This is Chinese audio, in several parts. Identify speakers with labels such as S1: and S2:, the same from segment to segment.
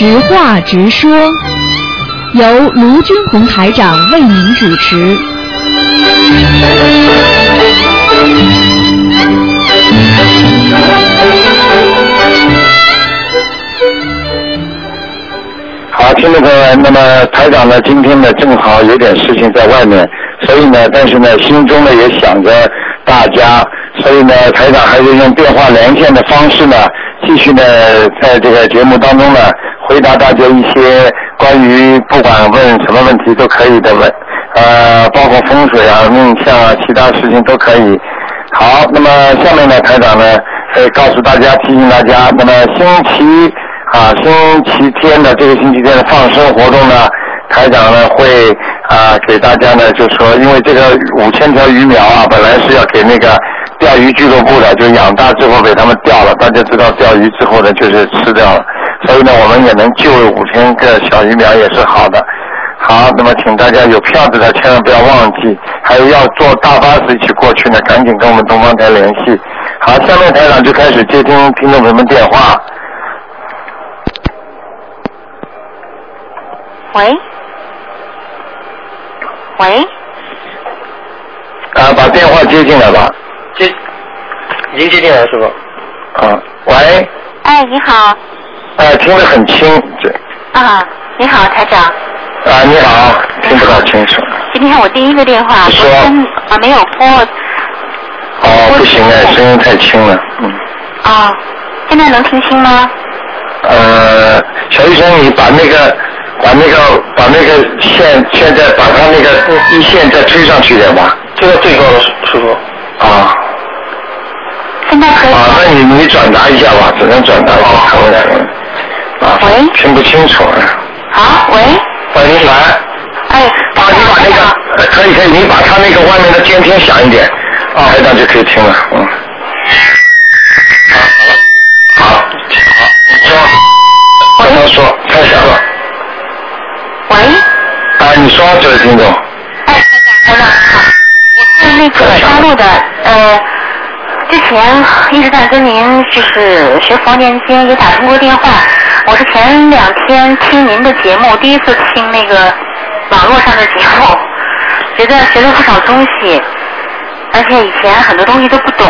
S1: 直话直说，由卢军红台长为您主持。
S2: 好，听众朋友们，那么台长呢，今天呢正好有点事情在外面，所以呢，但是呢，心中呢也想着大家，所以呢，台长还是用电话连线的方式呢，继续呢，在这个节目当中呢，回答大家一些关于不管问什么问题都可以的问，呃，包括风水啊、命相啊，其他事情都可以。好，那么下面呢，台长呢，会告诉大家，提醒大家，那么星期啊，星期天的这个星期天的放生活动呢，台长呢会啊给大家呢就说，因为这个五千条鱼苗啊，本来是要给那个钓鱼俱乐部的，就养大之后被他们钓了。大家知道钓鱼之后呢，就是吃掉了，所以呢，我们也能救五千个小鱼苗也是好的。好，那么请大家有票子的千万不要忘记，还有要坐大巴士一起过去呢，赶紧跟我们东方台联系。好，下面台长就开始接听听众朋友们电话。
S3: 喂，喂，
S2: 啊，把电话接进来吧。
S4: 接，已经接进来了，师傅。
S2: 啊，喂，
S3: 哎，你好，
S2: 啊，听得很清，这
S3: 啊，你好，台长，
S2: 啊，你好，听不到清楚。
S3: 今天我第一个电话，
S2: 你说
S3: 昨天啊没有拨
S2: 哦，不行哎，声音太轻了，嗯。
S3: 啊，现在能听清吗？
S2: 呃，小医生，你把那个把那个把那个线现在把它那个一线再推上去点吧。
S4: 这个最高的师师傅。
S2: 啊
S3: 现在可以
S2: 啊，
S3: 吗？
S2: 那你你转达一下吧，只能转达一下，看不见。啊，
S3: 喂
S2: 听不清楚啊。
S3: 好，喂，
S2: 喂，你来。
S3: 哎，
S2: 啊，你把那个呃可以可以，你把他那个外面的监听响一点，啊，台长就可以听了，嗯。好，好，好，你说，不能说，太响了。
S3: 喂，
S2: 啊，你说，这位听众。
S3: 哎，台长，台长好，我是那个大陆的，呃，之前一直在跟您就是学佛念经，也打通过电话。我是前两天听您的节目，第一次听那个网络上的节目，觉得学了不少东西，而且以前很多东西都不懂。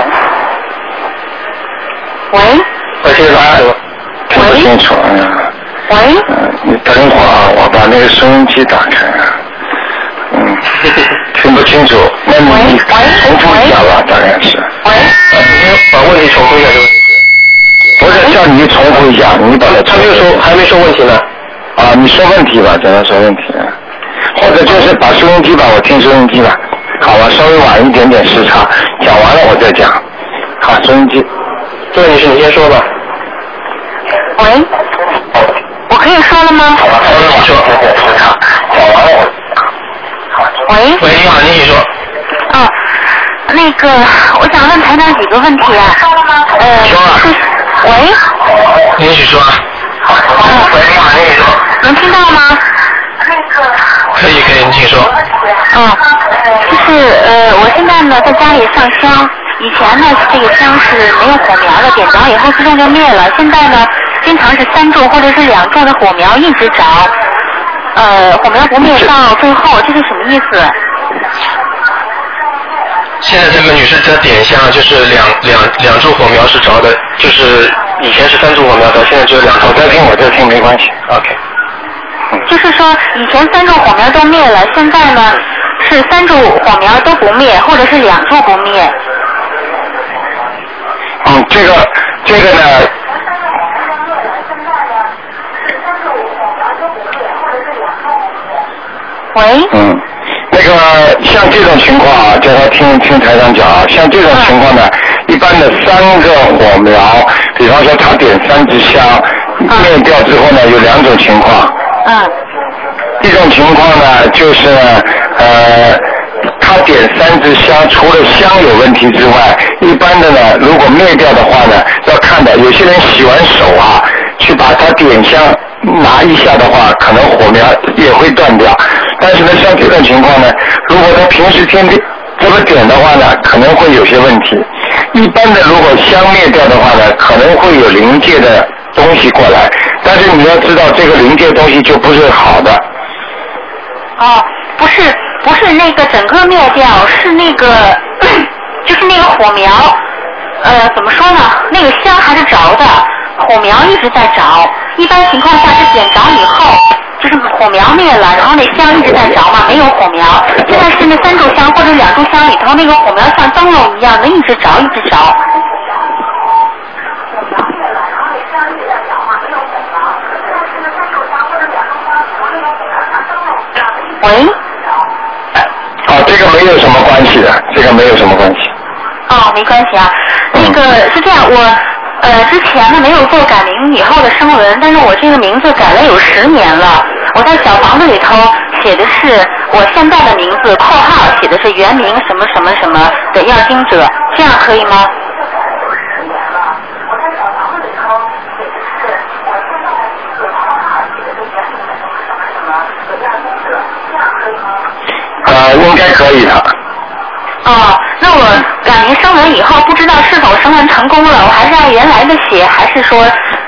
S3: 喂
S2: 我听来，听不清楚，哎呀。
S3: 喂，
S2: 嗯，你等一会儿啊，我把那个收音机打开啊。嗯，听不清楚，那你
S3: 喂
S2: 重复一下吧，大概是。
S3: 喂，
S4: 把问题重复一下这个问题。
S2: 不是叫你重复一下，你把它
S4: 他没有说，还没说问题呢。
S2: 啊，你说问题吧，叫他说问题，或者就是把收音机吧，我听收音机吧，好吧，稍微晚一点点时差，讲完了我再讲。好，收音机。
S4: 这位女士你先说吧。
S3: 喂，我可以说了吗？
S2: 好了，稍微晚一点点时差，讲完了我。
S3: 喂。
S4: 喂，你好，你请说。
S3: 哦，那个，我想问台长几个问题啊。呃，
S4: 说啊
S3: 是喂，
S4: 您请说。
S2: 喂，你好，你说。
S3: 能听到吗？
S4: 可以可以，您请说。
S3: 哦，就是呃，我现在呢在家里上香，以前呢这个香是没有火苗的，点着以后自动就灭了。现在呢，经常是三柱或者是两柱的火苗一直着，呃，火苗不灭到最后，这是什么意思？
S4: 现在这个女士在点香，就是两两两柱火苗是着的，就是以前是三柱火苗着，现在只有两柱。
S2: 我在听，我在听，没关系。
S4: OK。
S3: 就是说，以前三柱火苗都灭了，现在呢是三柱火苗都不灭，或者是两柱不灭。
S2: 嗯，这个这个呢，
S3: 喂，
S2: 嗯，那个像这种情况啊，叫他听听台长讲啊，像这种情况呢，一般的三个火苗，比方说他点三支香，灭掉之后呢，有两种情况，
S3: 嗯
S2: 一种情况呢，就是呃，他点三支香，除了香有问题之外，一般的呢，如果灭掉的话呢，要看的，有些人洗完手啊，去把它点香拿一下的话，可能火苗也会断掉。但是呢，像这种情况呢，如果他平时天天这么点的话呢，可能会有些问题。一般的，如果香灭掉的话呢，可能会有临界的东西过来，但是你要知道，这个临界东西就不是好的。
S3: 哦，不是不是那个整个灭掉，是那个 就是那个火苗，呃，怎么说呢？那个香还是着的，火苗一直在着。一般情况下是点着以后，就是火苗灭了，然后那香一直在着嘛，没有火苗。现在是那三炷香或者两炷香里头，那个火苗像灯笼一样的一直着，一直着。喂，
S2: 啊，这个没有什么关系的，这个没有什么关系。
S3: 哦，没关系啊。那个是这样，我呃之前呢没有做改名以后的声纹，但是我这个名字改了有十年了。我在小房子里头写的是我现在的名字，括号写的是原名什么什么什么的要经者，这样可以吗？
S2: 呃，应该可以的。
S3: 哦，那我改名声纹以后，不知道是否声纹成功了，我还是按原来的写，还是说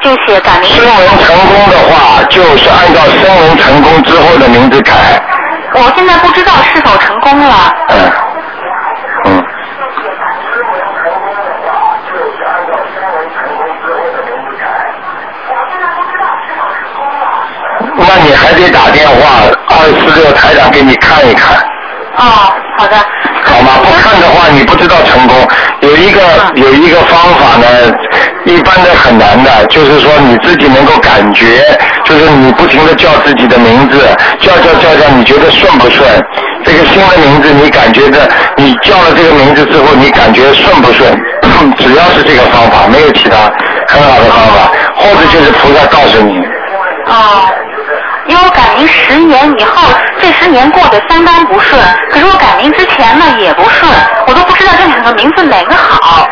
S3: 就写改名？
S2: 声纹成功的话，就是按照声纹成功之后的名字改。
S3: 我现在不知道是否成功了。
S2: 嗯。嗯。那你还得打电话，二四六台长给你看一看。
S3: 哦，好的。
S2: 好吗？不看的话，你不知道成功。有一个有一个方法呢，一般的很难的，就是说你自己能够感觉，就是你不停的叫自己的名字，叫叫叫叫，你觉得顺不顺？这个新的名字，你感觉的，你叫了这个名字之后，你感觉顺不顺？只要是这个方法，没有其他很好的方法，或者就是菩萨告诉你。
S3: 哦。您十年以后，这十年过得相当不顺。可是我改名之前呢也不顺，我都不知道这两个名字哪个好。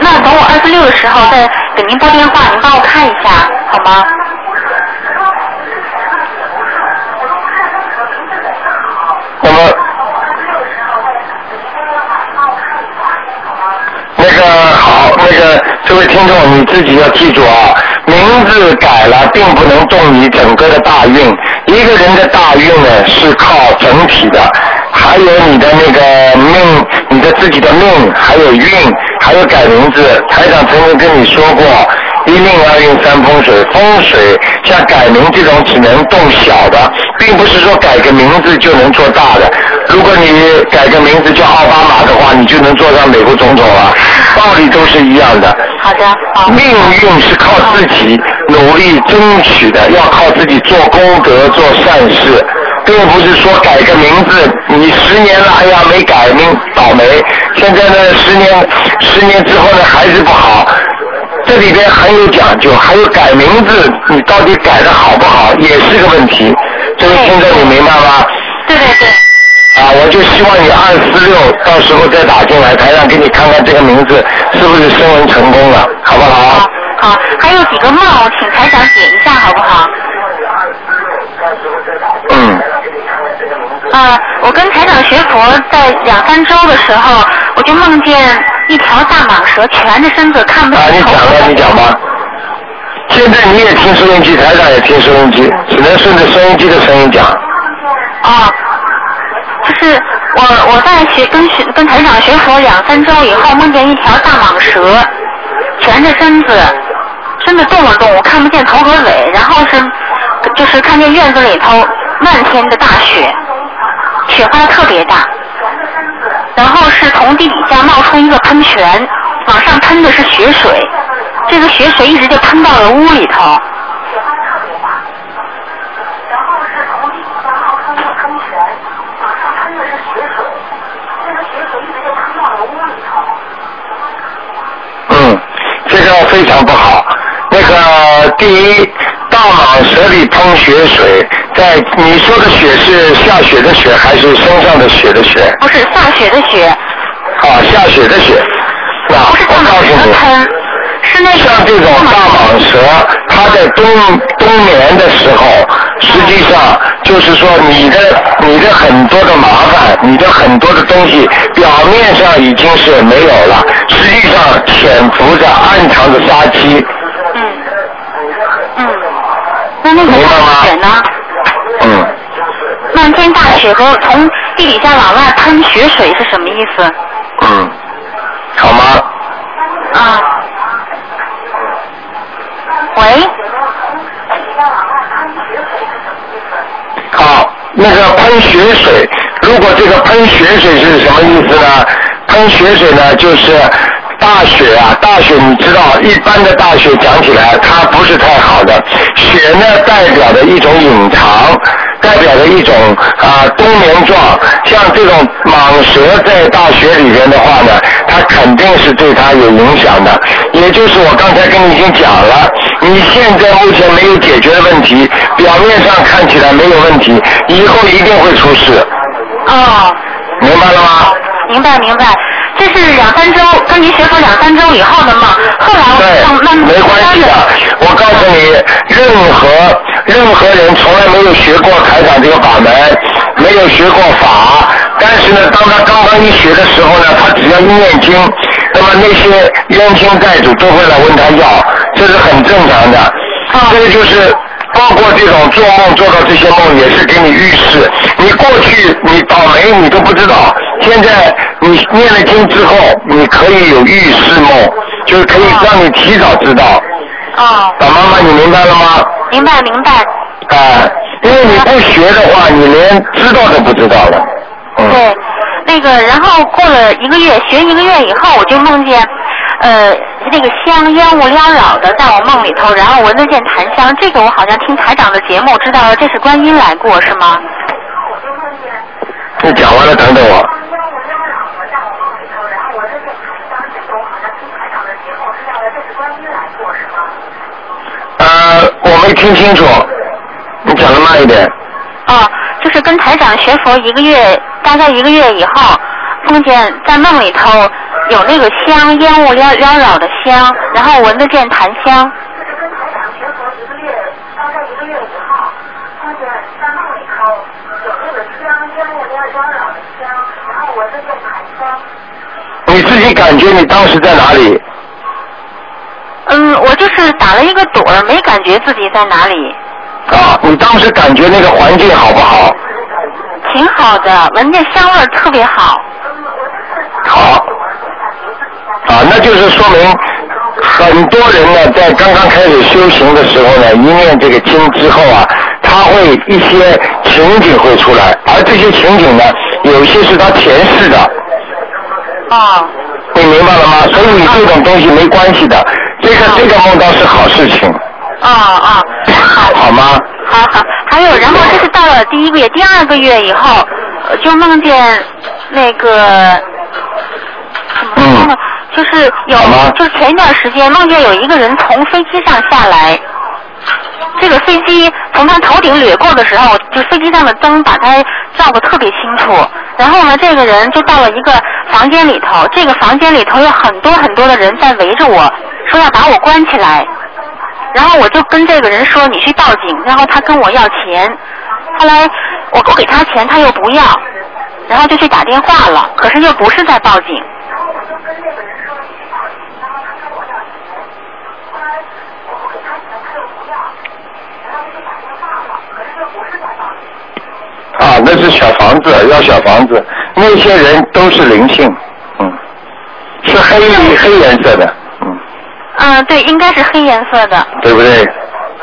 S3: 那等我二十六的时候再给您拨电话，您帮我看一下好吗？
S2: 那么，那个好，那个这位听众你自己要记住啊。名字改了，并不能动你整个的大运。一个人的大运呢，是靠整体的，还有你的那个命，你的自己的命，还有运，还有改名字。台长曾经跟你说过，一命二运三风水，风水像改名这种只能动小的，并不是说改个名字就能做大的。如果你改个名字叫奥巴马的话，你就能做上美国总统了，道理都是一样的。
S3: 好的。
S2: 命运是靠自己努力争取的，要靠自己做功德、做善事，并不是说改个名字，你十年了，哎呀没改名倒霉。现在呢，十年十年之后呢，还是不好。这里边很有讲究，还有改名字，你到底改的好不好，也是个问题。这位听众，你明白吗？
S3: 对对对。
S2: 啊，我就希望你二四六到时候再打进来，台上给你看看这个名字是不是升文成功了，好不好？
S3: 好，好，还有几个梦，请台长解一下，好不好？
S2: 嗯。
S3: 啊，我跟台长学佛在两三周的时候，我就梦见一条大蟒蛇蜷着身子看不
S2: 见头。啊，你讲吧，你讲吧。现在你也听收音机，台长也听收音机，只能顺着收音机的声音讲。
S3: 啊。是我我在学跟学跟台长学佛两三周以后，梦见一条大蟒蛇，蜷着身子，身子动了动，我看不见头和尾，然后是就是看见院子里头漫天的大雪，雪花特别大，然后是从地底下冒出一个喷泉，往上喷的是雪水，这个雪水一直就喷到了屋里头。
S2: 非常不好。那个第一，大蟒蛇里喷雪水，在你说的雪是下雪的雪，还是身上的雪的雪？
S3: 不是下雪的雪。
S2: 啊，下雪的雪。那我告诉你，
S3: 是那
S2: 像这种大蟒蛇，它在冬冬眠的时候，实际上就是说你的你的很多的麻烦，你的很多的东西，表面上已经是没有了。实际上潜伏着暗藏的杀机。
S3: 嗯嗯。那那个大雪呢？
S2: 嗯，
S3: 漫天大雪和从地底下往外喷雪水是什么意思？
S2: 那个喷雪水，如果这个喷雪水是什么意思呢？喷雪水呢，就是大雪啊，大雪你知道，一般的大雪讲起来它不是太好的，雪呢代表着一种隐藏，代表着一种啊冬眠状，像这种蟒蛇在大雪里边的话呢，它肯定是对它有影响的，也就是我刚才跟你已经讲了，你现在目前没有解决的问题，表面上看起来没有问题，以后一定会出事，
S3: 哦，
S2: 明白了吗？
S3: 明白明白，这是两三周跟您学佛两三周以后的梦，后来我
S2: 对
S3: 慢慢，
S2: 没关系的。我告诉你，任何任何人从来没有学过台长这个法门，没有学过法，但是呢，当他刚刚一学的时候呢，他只要一念经，那么那些冤亲债主都会来问他要，这是很正常的。这个就是。包括这种做梦做到这些梦，也是给你预示。你过去你倒霉你都不知道，现在你念了经之后，你可以有预示梦，就是可以让你提早知道。
S3: 哦，
S2: 老妈妈，你明白了吗？
S3: 明白明白。
S2: 啊、因为你不学的话，你连知道都不知道了。嗯。
S3: 对，那个，然后过了一个月，学一个月以后，我就梦见，呃，那个香烟雾缭绕的在我梦里头，然后闻得见檀香。这个我好像听台长的节目知道了，这是观音来过是吗？
S2: 你讲完了，等等我。呃，我没听清楚，你讲的慢一点。
S3: 哦，就是跟台长学佛一个月，大概一个月以后，梦见在梦里头有那个香烟雾缭缭绕的香，然后闻得见檀香。
S2: 你自己感觉你当时在哪里？
S3: 嗯，我就是打了一个盹儿，没感觉自己在哪里，
S2: 啊，你当时感觉那个环境好不好？
S3: 挺好的，闻见香味儿特别好。
S2: 好。啊，那就是说明很多人呢，在刚刚开始修行的时候呢，一念这个经之后啊，他会一些情景会出来，而这些情景呢，有些是他前世的。
S3: 啊。
S2: 你明白了吗？所以你这种东西没关系的，这个这个梦到是好事情。
S3: 啊啊，好
S2: 好吗？
S3: 好好，还有，然后这是到了第一个月，第二个月以后，呃就梦见那个怎么说呢？就是有，就是前一段时间梦见有一个人从飞机上下来，这个飞机从他头顶掠过的时候，就飞机上的灯把他照得特别清楚。然后呢，这个人就到了一个房间里头，这个房间里头有很多很多的人在围着我，说要把我关起来。然后我就跟这个人说你去报警，然后他跟我要钱，后来我不给他钱他又不要，然后就去打电话了，可是又不是在报警。
S2: 啊，那是小房子，要小房子，那些人都是灵性，嗯，是黑黑颜色的，
S3: 嗯，对，应该是黑颜色的。
S2: 对不对？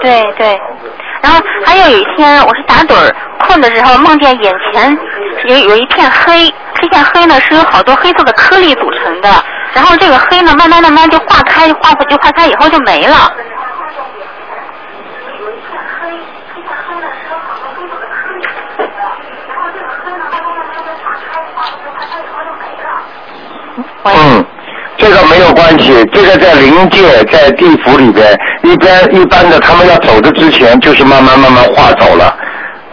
S3: 对对，然后还有有一天我是打盹儿困的时候，梦见眼前有有一片黑，这片黑呢是由好多黑色的颗粒组成的，然后这个黑呢慢慢慢慢就化开，化就化开以后就没了。
S2: 嗯，这个没有关系，这个在灵界，在地府里边，一般一般的，他们要走的之前，就是慢慢慢慢化走了。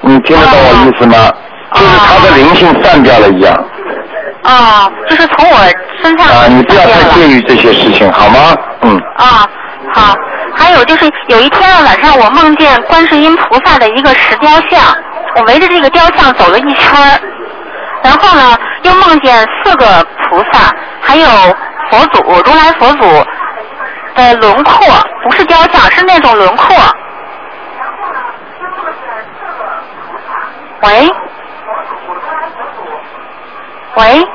S2: 你听得懂我意思吗？就是他的灵性散掉了一样。
S3: 啊，就是从我身上
S2: 啊，你不要太介意这些事情，好吗？嗯。
S3: 啊，好。还有就是有一天晚上，我梦见观世音菩萨的一个石雕像，我围着这个雕像走了一圈儿，然后呢，又梦见四个菩萨，还有佛祖，如来佛祖的轮廓，不是雕像，是那种轮廓。喂？喂？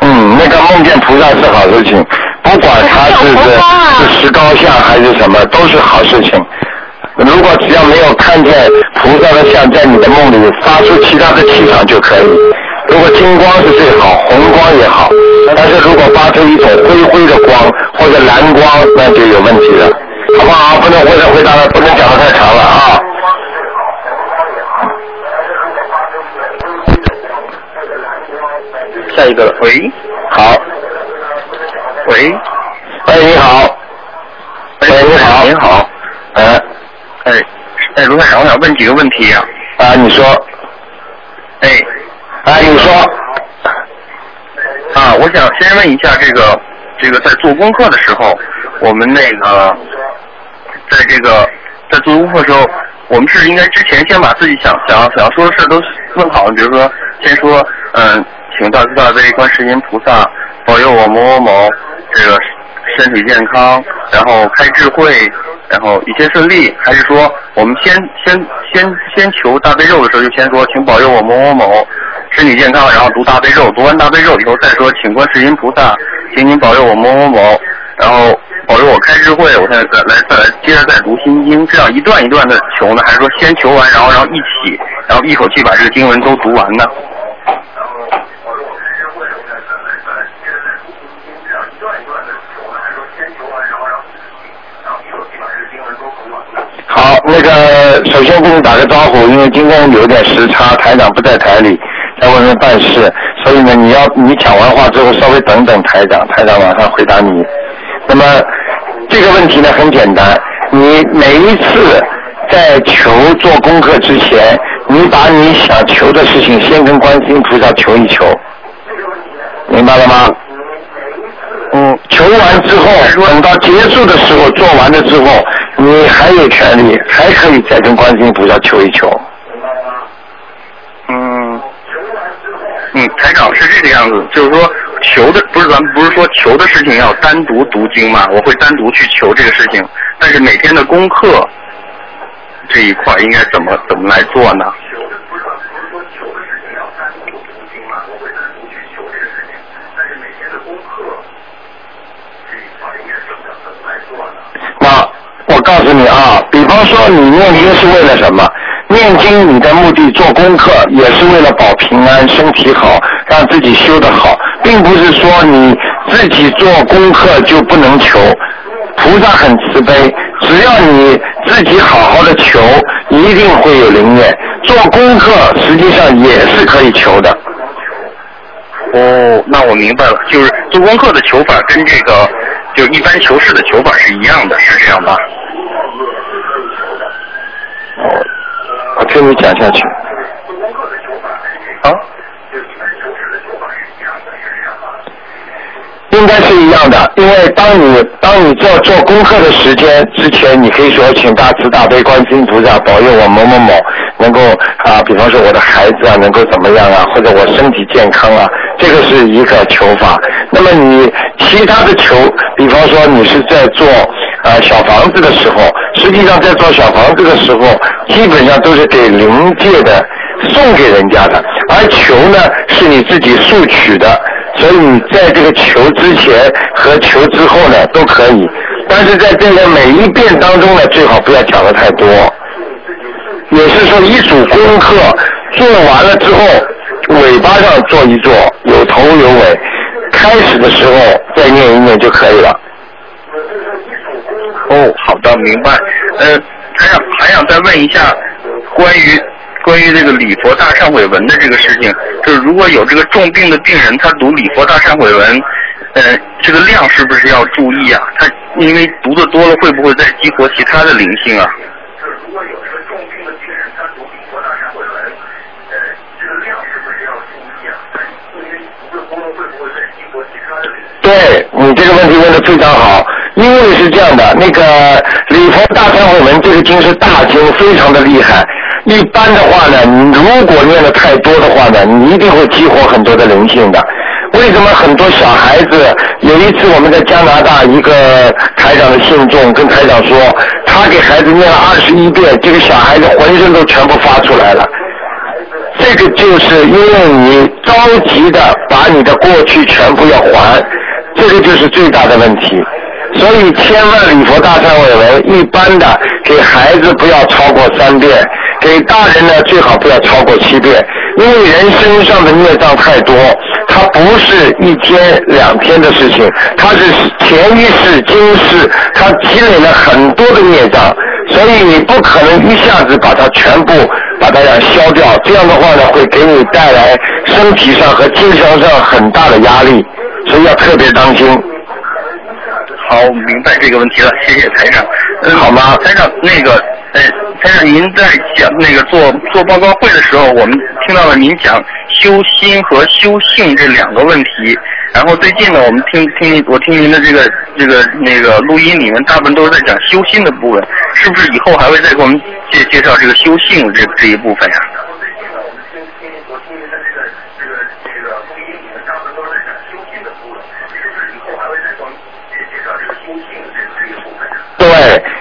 S2: 嗯，那个梦见菩萨是好事情，不管他是
S3: 我是有佛光啊
S2: 是是石膏像还是什么，都是好事情。如果只要没有看见菩萨的像在你的梦里发出其他的气场就可以。如果金光是最好，红光也好，但是如果发出一种灰灰的光或者蓝光，那就有问题了，好不好？不能回答回答了，不能讲的太长了啊。
S5: 下一个了，喂，
S2: 好，
S5: 喂，
S2: 哎，你好，
S5: 哎
S2: 喂，你好，
S5: 您好，
S2: 哎，
S5: 哎，哎，卢台长，我想问几个问题啊、
S2: 啊，你说，
S5: 哎，
S2: 啊，你说，
S5: 啊，我想先问一下这个，这个在做功课的时候，我们那个，在这个在做功课的时候，我们是应该之前先把自己想想想要说的事都问好，比如说先说，嗯，请大慈大悲观世音菩萨保佑我某某某这个身体健康，然后开智慧，然后一切顺利，还是说我们先先先先求大悲咒的时候就先说，请保佑我某某某身体健康，然后读大悲咒，读完大悲咒以后再说，请观世音菩萨，请您保佑我某某某，然后保佑我开智慧，我现在再来再来接着再读心经，这样一段一段的求呢，还是说先求完，然后然后一起，然后一口气把这个经文都读完呢？
S2: 好，那个首先跟你打个招呼，因为今天有点时差，台长不在台里，在外面办事，所以呢，你要你讲完话之后稍微等等台长，台长马上回答你。那么这个问题呢很简单，你每一次在求做功课之前，你把你想求的事情先跟观世音菩萨求一求，明白了吗？嗯，求完之后，等到结束的时候，做完了之后，你还有权利，还可以再跟观世音菩萨求一求。
S5: 嗯，嗯，台长是这个样子，就是说求的不是咱们不是说求的事情要单独读经嘛，我会单独去求这个事情，但是每天的功课这一块应该怎么怎么来做呢？
S2: 那我告诉你啊，比方说你念经是为了什么？念经你的目的做功课也是为了保平安、身体好，让自己修得好，并不是说你自己做功课就不能求。菩萨很慈悲，只要你自己好好的求，一定会有灵验。做功课实际上也是可以求的。
S5: 哦，那我明白了，就是做功课的求法跟这个就一般求事的求法是一样的，是这样吧？
S2: 哦我听你讲下去。
S5: 啊？
S2: 应该是一样的，因为当你当你做做功课的时间之前，你可以说请大慈大悲观世音菩萨保佑我某某某能够啊，比方说我的孩子啊能够怎么样啊，或者我身体健康啊，这个是一个求法。那么你其他的求，比方说你是在做啊小房子的时候，实际上在做小房子的时候，基本上都是给灵界的送给人家的，而求呢是你自己速取的。所以你在这个求之前和求之后呢都可以，但是在这个每一遍当中呢，最好不要讲的太多。也是说一组功课做完了之后，尾巴上做一做，有头有尾，开始的时候再念一念就可以了。
S5: 哦，好的，明白。呃，还想还想再问一下关于关于这个礼佛大忏悔文的这个事情，就是如果有这个重病的病人，他读礼佛大忏悔文，呃，这个量是不是要注意啊？他因为读的多了，会不会再激活其他的灵性啊？
S2: 对你这个问题问的非常好，因为是这样的，那个礼佛大忏悔文这个经是大经，非常的厉害。一般的话呢，你如果念的太多的话呢，你一定会激活很多的灵性的。为什么很多小孩子有一次我们在加拿大，一个台长的信众跟台长说，他给孩子念了二十一遍，这个小孩子浑身都全部发出来了。这个就是因为你着急的把你的过去全部要还，这个就是最大的问题。所以千万礼佛大忏悔文，一般的给孩子不要超过三遍，给大人呢最好不要超过七遍，因为人身上的孽障太多，它不是一天两天的事情，它是前一世今世，它积累了很多的孽障，所以你不可能一下子把它全部把它要消掉，这样的话呢会给你带来身体上和精神上很大的压力，所以要特别当心。
S5: 好，我明白这个问题了，谢谢台长。嗯，
S2: 好吗
S5: 台长，那个，呃，台长，您在讲那个做做报告会的时候，我们听到了您讲修心和修性这两个问题。然后最近呢，我们听听我听您的这个这个那个录音里面，大部分都是在讲修心的部分，是不是以后还会再给我们介介绍这个修性这这一部分呀、
S2: 对，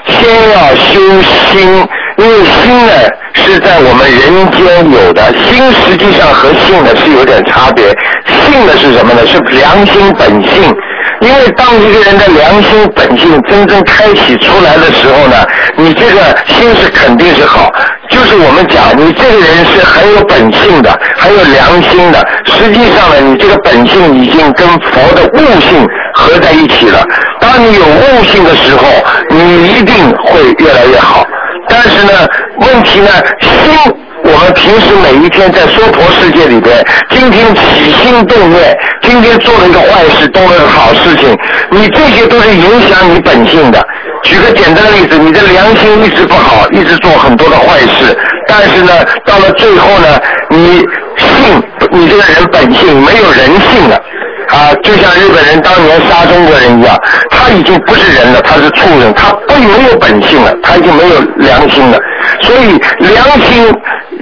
S2: 先要修心，因为心呢是在我们人间有的，心实际上和性呢是有点差别。性呢是什么呢？是良心本性。因为当一个人的良心本性真正开启出来的时候呢，你这个心是肯定是好。就是我们讲，你这个人是很有本性的，很有良心的。实际上呢，你这个本性已经跟佛的悟性合在一起了。当你有悟性的时候，你一定会越来越好。但是呢，问题呢，心，我们平时每一天在娑婆世界里边，今天起心动念，今天做了一个坏事，动了个好事情，你这些都是影响你本性的。举个简单的例子，你的良心一直不好，一直做很多的坏事，但是呢，到了最后呢，你性，你这个人本性没有人性了。啊，就像日本人当年杀中国人一样，他已经不是人了，他是畜生，他不没有本性了，他已经没有良心了。所以良心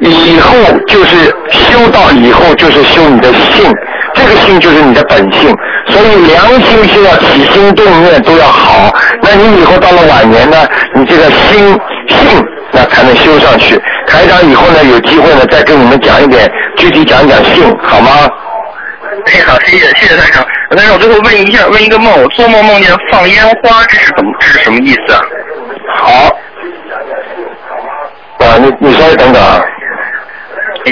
S2: 以后就是修道以后就是修你的性，这个性就是你的本性。所以良心是要起心动念都要好，那你以后到了晚年呢，你这个心性那才能修上去。台长以后呢有机会呢再跟你们讲一点，具体讲讲性，好吗？
S5: 哎，好，谢谢谢谢台长。台长，我最后问一下，问一个梦，我做梦梦见放烟花，这是怎么这是什么意思啊？
S2: 好。啊，你你稍微等等啊。
S5: 哎，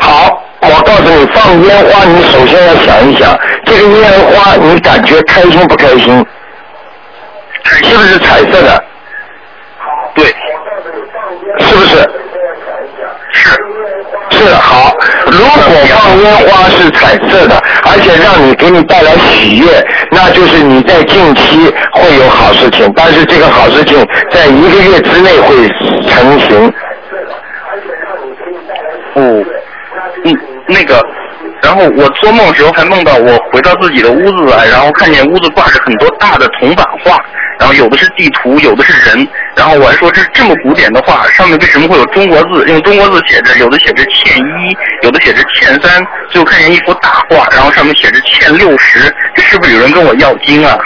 S2: 好，我告诉你，放烟花，你首先要想一想，这个烟花你感觉开心不开心？是不是彩色的？
S5: 对，
S2: 是不是？
S5: 是。
S2: 是好，如果放烟花是彩色的，而且让你给你带来喜悦，那就是你在近期会有好事情，但是这个好事情在一个月之内会成型。
S5: 哦，嗯，那个，然后我做梦的时候还梦到我回到自己的屋子来，然后看见屋子挂着很多大的铜版画，然后有的是地图，有的是人，然后我还说这这么古典的画，上面为什么会有中国字？用中国字写着，有的写着欠一，有的写着欠三，最后看见一幅大画，然后上面写着欠六十，这是不是有人跟我要金啊？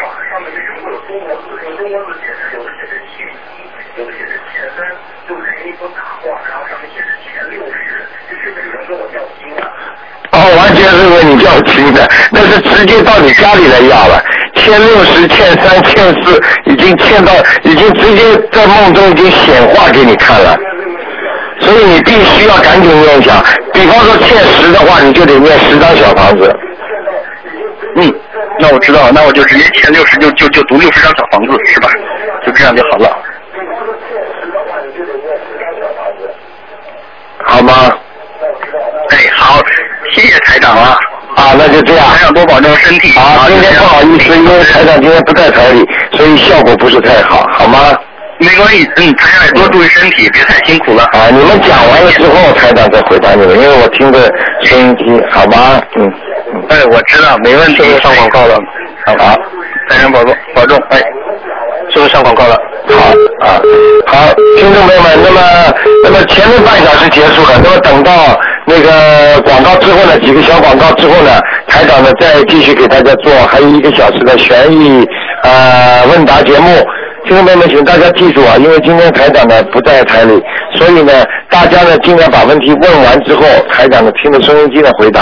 S2: 哦，完全是为你要金的，那是直接到你家里来要了，欠六十、欠三、欠四，已经欠到，已经直接在梦中已经显化给你看了，所以你必须要赶紧念下。比方说欠十的话，你就得念十张小房子。
S5: 嗯，那我知道了，那我就直接欠六十，就就就读六十张小房子，是吧？就这样就好了。
S2: 好吗？
S5: 哎，好，谢谢台长啊。
S2: 啊，那就这样。
S5: 台长多保重身体。
S2: 好，今天不好意思，因为台长今天不在台里，所以效果不是太好，好吗？
S5: 没关系，嗯，台长也多注意身体，别太辛苦了。
S2: 啊，你们讲完了之后，台长再回答你们，因为我听着收音机，好吗？嗯。
S5: 哎，我知道，没问题。
S2: 上广告了。好，
S5: 台长保重，保重，哎。
S2: 是不是上广告了？好啊，好，听众朋友们，那么那么前面半小时结束了，那么等到那个广告之后呢，几个小广告之后呢，台长呢再继续给大家做还有一个小时的悬疑呃问答节目。听众朋友们，请大家记住啊，因为今天台长呢不在台里，所以呢，大家呢尽量把问题问完之后，台长呢听着收音机的回答。